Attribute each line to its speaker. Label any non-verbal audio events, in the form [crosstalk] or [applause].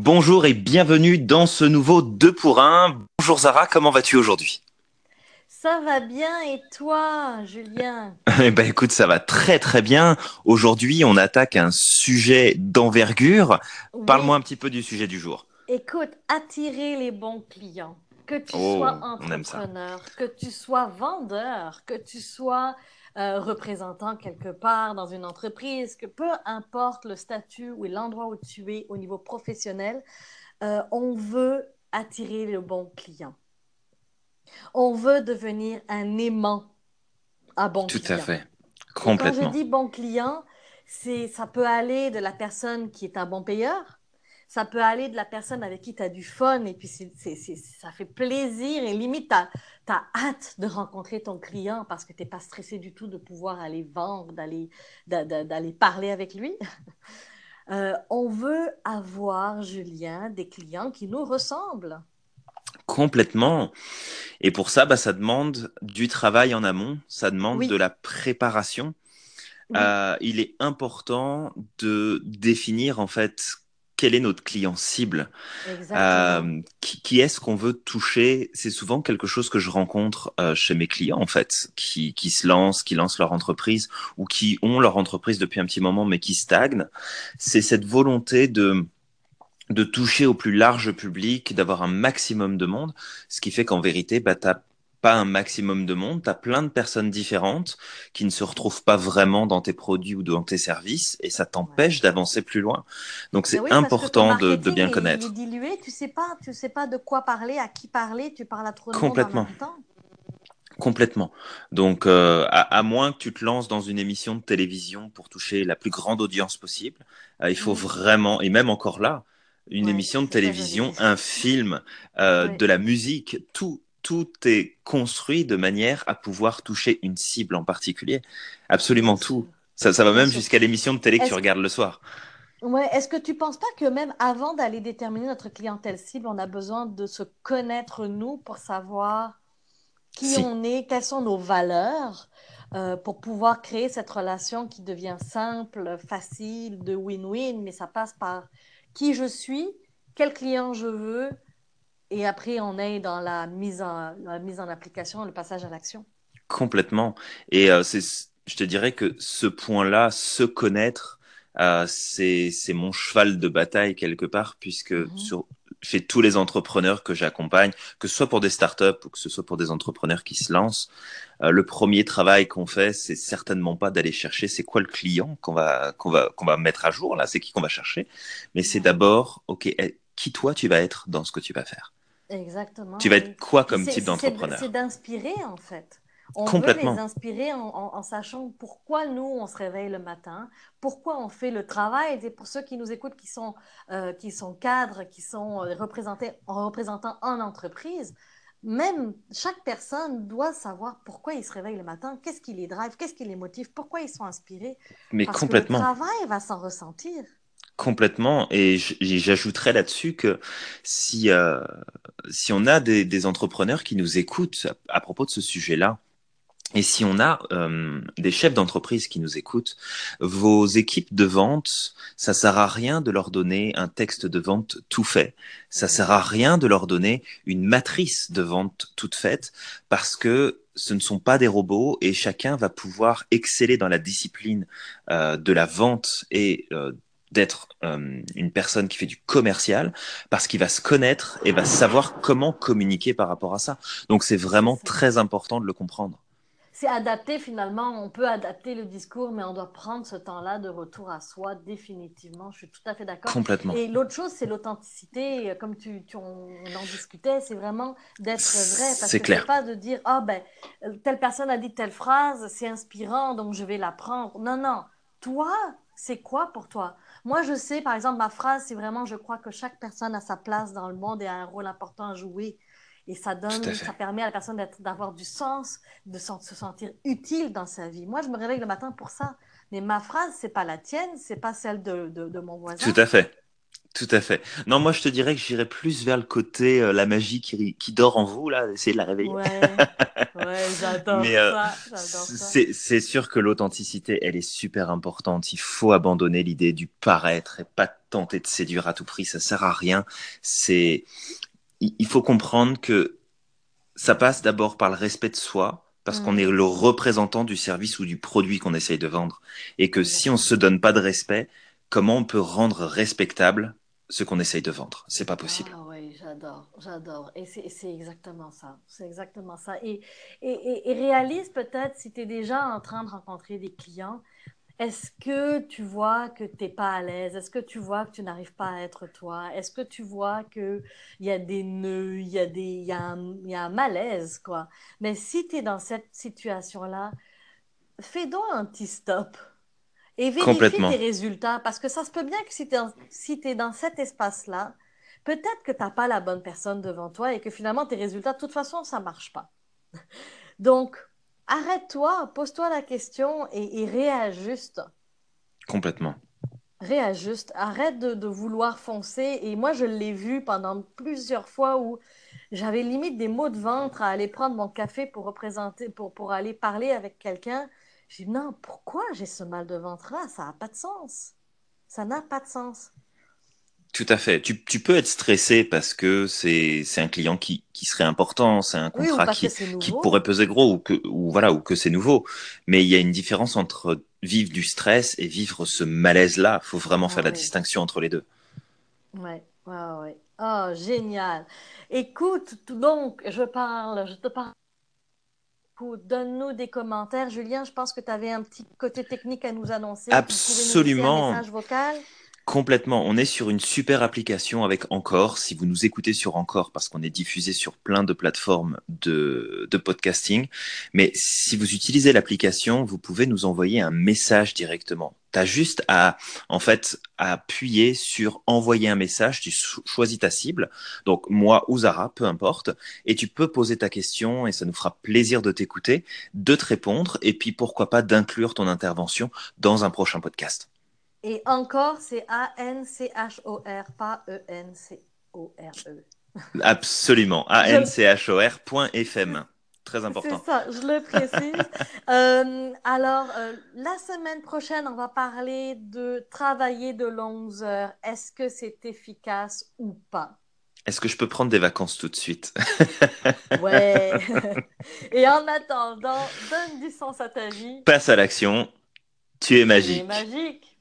Speaker 1: Bonjour et bienvenue dans ce nouveau 2 pour 1. Bonjour Zara, comment vas-tu aujourd'hui?
Speaker 2: Ça va bien et toi, Julien? [laughs]
Speaker 1: Eh ben écoute, ça va très très bien. Aujourd'hui, on attaque un sujet d'envergure. Parle-moi un petit peu du sujet du jour.
Speaker 2: Écoute, attirer les bons clients. Que tu
Speaker 1: Oh,
Speaker 2: sois entrepreneur, que tu sois vendeur, que tu sois euh, représentant quelque part dans une entreprise, que peu importe le statut ou l'endroit où tu es au niveau professionnel, euh, on veut attirer le bon client. On veut devenir un aimant à bon
Speaker 1: Tout
Speaker 2: client.
Speaker 1: à fait.
Speaker 2: Et quand je
Speaker 1: Complètement.
Speaker 2: dis bon client, c'est, ça peut aller de la personne qui est un bon payeur, ça peut aller de la personne avec qui tu as du fun et puis ça fait plaisir et limite, tu as, hâte de rencontrer ton client parce que tu n'es pas stressé du tout de pouvoir aller vendre, d'aller, d'a- d'a- d'aller parler avec lui. [laughs] Euh, on veut avoir, Julien, des clients qui nous ressemblent.
Speaker 1: Complètement. Et pour ça, bah, ça demande du travail en amont, ça demande
Speaker 2: Oui,
Speaker 1: de la préparation.
Speaker 2: oui,
Speaker 1: Euh, il est important de définir en fait quel est notre client cible. Euh, qui, qui est-ce qu'on veut toucher? C'est souvent quelque chose que je rencontre euh, chez mes clients en fait, qui, qui se lancent, qui lancent leur entreprise ou qui ont leur entreprise depuis un petit moment mais qui stagnent. C'est cette volonté de de toucher au plus large public, d'avoir un maximum de monde, ce qui fait qu'en vérité, bah, t'as pas un maximum de monde, tu as plein de personnes différentes qui ne se retrouvent pas vraiment dans tes produits ou dans tes services et ça
Speaker 2: Ouais.
Speaker 1: t'empêche d'avancer plus loin. Donc c'est
Speaker 2: oui,
Speaker 1: important de, bien
Speaker 2: il, il est
Speaker 1: connaître.
Speaker 2: dilué. Tu sais pas, tu sais pas de quoi parler, à qui parler. Tu parles à trop de monde en
Speaker 1: Complètement.
Speaker 2: même temps.
Speaker 1: Complètement. Donc, euh, à, à moins que tu te lances dans une émission de télévision pour toucher la plus grande audience possible, euh, il faut
Speaker 2: Mm.
Speaker 1: vraiment, et même encore là, une
Speaker 2: Ouais,
Speaker 1: émission de télévision, un film, euh,
Speaker 2: Ouais,
Speaker 1: de la musique, tout, tout est construit de manière à pouvoir toucher une cible en particulier. Absolument tout. Ça, ça va même jusqu'à l'émission de télé que tu regardes le soir.
Speaker 2: ouais, est-ce que tu penses pas que même avant d'aller déterminer notre clientèle cible, on a besoin de se connaître nous pour savoir qui
Speaker 1: Si,
Speaker 2: on est, quelles sont nos valeurs, euh, pour pouvoir créer cette relation qui devient simple, facile, de win-win, mais ça passe par qui je suis, quel client je veux, et après on est dans la mise en, la mise en application, le passage à l'action.
Speaker 1: complètement. Et euh, c'est, je te dirais que ce point-là, se connaître, euh, c'est, c'est mon cheval de bataille quelque part, puisque
Speaker 2: Mhm.
Speaker 1: sur, chez tous les entrepreneurs que j'accompagne, que ce soit pour des startups ou que ce soit pour des entrepreneurs qui se lancent, euh, le premier travail qu'on fait, c'est certainement pas d'aller chercher c'est quoi le client qu'on va, qu'on va, qu'on va mettre à jour, là, c'est qui qu'on va chercher, mais c'est d'abord, OK, eh, qui toi tu vas être dans ce que tu vas faire? Tu
Speaker 2: Exactement,
Speaker 1: vas
Speaker 2: oui.
Speaker 1: être quoi comme type
Speaker 2: c'est- c'est
Speaker 1: d'entrepreneur?
Speaker 2: d'inspirer en fait. On veut les
Speaker 1: Complètement.
Speaker 2: inspirer en, en- en sachant pourquoi nous on se réveille le matin, pourquoi on fait le travail. Et pour ceux qui nous écoutent, qui sont, euh, qui sont cadres, qui sont euh, représentés, représentants en entreprise, même chaque personne doit savoir pourquoi ils se réveillent le matin, qu'est-ce qui les drive, qu'est-ce qui les motive, pourquoi ils sont inspirés.
Speaker 1: Mais
Speaker 2: Parce que le
Speaker 1: complètement.
Speaker 2: travail va s'en ressentir.
Speaker 1: Complètement. Et j'ajouterais là-dessus que si, euh, si on a des, entrepreneurs qui nous écoutent à, propos de ce sujet-là, et si on a euh, des chefs d'entreprise qui nous écoutent, vos équipes de vente, ça sert à rien de leur donner un texte de vente tout fait. Ça sert à rien de leur donner une matrice de vente toute faite parce que ce ne sont pas des robots et chacun va pouvoir exceller dans la discipline euh, de la vente et euh, d'être euh, une personne qui fait du commercial parce qu'il va se connaître et va savoir comment communiquer par rapport à ça. Donc c'est vraiment très important de le comprendre.
Speaker 2: C'est adapté finalement, on peut adapter le discours, mais on doit prendre ce temps-là de retour à soi définitivement. Je suis tout à fait d'accord.
Speaker 1: Complètement.
Speaker 2: Et l'autre chose, c'est l'authenticité. Comme tu, tu- on, en discutait, c'est vraiment d'être vrai. Parce
Speaker 1: C'est
Speaker 2: que
Speaker 1: clair.
Speaker 2: pas de dire, ah ben, telle personne a dit telle phrase, c'est inspirant, donc je vais la prendre. Non, non. Toi, c'est quoi pour toi? Moi, je sais, par exemple, ma phrase, c'est vraiment, je crois que chaque personne a sa place dans le monde et a un rôle important à jouer. Et ça
Speaker 1: Tout
Speaker 2: donne, ça permet à la personne d'avoir du sens, de se sentir utile dans sa vie. Moi, je me réveille le matin pour ça. Mais ma phrase, c'est pas la tienne, c'est pas celle de, de, de mon
Speaker 1: Tout
Speaker 2: voisin.
Speaker 1: à fait. Tout à fait. Non, moi je te dirais que j'irais plus vers le côté euh, la magie qui, qui, dort en vous, là, essayer de la réveiller.
Speaker 2: Ouais, [laughs] ouais j'adore euh, ça.
Speaker 1: C'est sûr que l'authenticité, elle est super importante. Il faut abandonner l'idée du paraître et pas tenter de séduire à tout prix. Ça sert à rien. C'est, il faut comprendre que ça passe d'abord par le respect de soi, parce qu'on mm. est le représentant du service ou du produit qu'on essaye de vendre. Et que si on se donne pas de respect, comment on peut rendre respectable ce qu'on essaye de vendre? C'est pas possible.
Speaker 2: J'adore, j'adore. Et c'est exactement ça. C'est exactement ça. Et, et, et, réalise peut-être si tu es déjà en train de rencontrer des clients, est-ce que tu vois que tu n'es pas à l'aise? Est-ce que tu vois que tu n'arrives pas à être toi? Est-ce que tu vois qu'il y a des nœuds, il y, a des, y, a un, y a un malaise, quoi? Mais si tu es dans cette situation-là, fais donc un petit stop et vérifie tes résultats. Parce que ça se peut bien que si tu es, dans cet espace-là, peut-être que tu n'as pas la bonne personne devant toi et que finalement tes résultats, de toute façon, ça ne marche pas. [laughs] Donc, arrête-toi, pose-toi la question et, réajuste.
Speaker 1: Complètement.
Speaker 2: Réajuste. Arrête de, vouloir foncer. Et moi, je l'ai vu pendant plusieurs fois où j'avais limite des maux de ventre à aller prendre mon café pour représenter, pour, pour aller parler avec quelqu'un. J'ai dit, non, pourquoi j'ai ce mal de ventre-là? Ça n'a pas de sens. Ça n'a pas de sens.
Speaker 1: Tout à fait. Tu, tu peux être stressé parce que c'est un client qui, qui serait important, c'est un contrat qui, qui pourrait peser gros ou que, ou voilà, ou que c'est nouveau. Mais il y a une différence entre vivre du stress et vivre ce malaise-là. Il faut vraiment faire la distinction entre les deux.
Speaker 2: Ouais, ouais, ouais. Oh, génial. Écoute, donc, je parle, je te parle Donne-nous des commentaires. Julien, je pense que tu avais un petit côté technique à nous annoncer.
Speaker 1: Absolument. un message vocal? Complètement. On est sur une super application avec Encore. Si vous nous écoutez sur Encore, parce qu'on est diffusé sur plein de plateformes de, de podcasting. Mais si vous utilisez l'application, vous pouvez nous envoyer un message directement. Tu as juste à, en fait, à appuyer sur envoyer un message. Tu choisis ta cible. Donc, moi ou Zara, peu importe. Et tu peux poser ta question et ça nous fera plaisir de t'écouter, de te répondre et puis pourquoi pas d'inclure ton intervention dans un prochain podcast.
Speaker 2: Et encore, c'est A-N-C-H-O-R, pas E-N-C-O-R-E.
Speaker 1: Absolument. [laughs] A-N-C-H-O-R.fm. Très important.
Speaker 2: C'est ça, je le précise. [laughs] Euh, alors, euh, la semaine prochaine, on va parler de travailler de longues heures. Est-ce que c'est efficace ou pas?
Speaker 1: Est-ce que je peux prendre des vacances tout de suite? [laughs]
Speaker 2: Ouais. Et en attendant, donne du sens à ta vie.
Speaker 1: Passe à l'action. Tu es magique.
Speaker 2: Tu es magique.